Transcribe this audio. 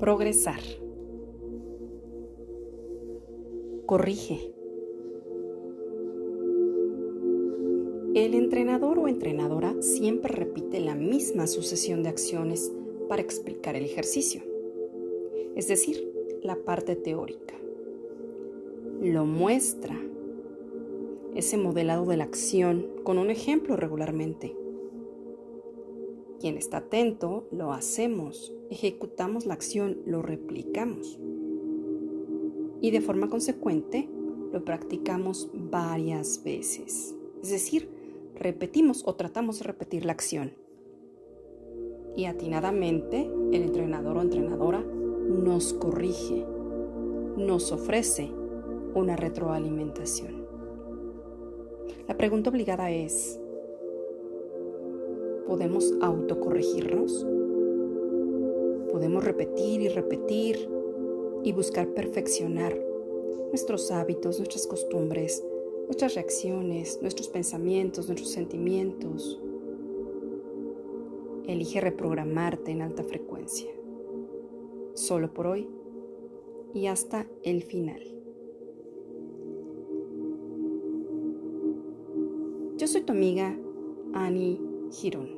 Progresar. Corrige. El entrenador o entrenadora siempre repite la misma sucesión de acciones para explicar el ejercicio, es decir, la parte teórica. Lo muestra ese modelado de la acción con un ejemplo regularmente. Quien está atento, lo hacemos, ejecutamos la acción, lo replicamos. Y de forma consecuente, lo practicamos varias veces. Es decir, repetimos o tratamos de repetir la acción. Y atinadamente, el entrenador o entrenadora nos corrige, nos ofrece una retroalimentación. La pregunta obligada es, ¿podemos autocorregirnos? ¿Podemos repetir y repetir y buscar perfeccionar nuestros hábitos, nuestras costumbres, nuestras reacciones, nuestros pensamientos, nuestros sentimientos? Elige reprogramarte en alta frecuencia, solo por hoy y hasta el final. Yo soy tu amiga Annie Girón.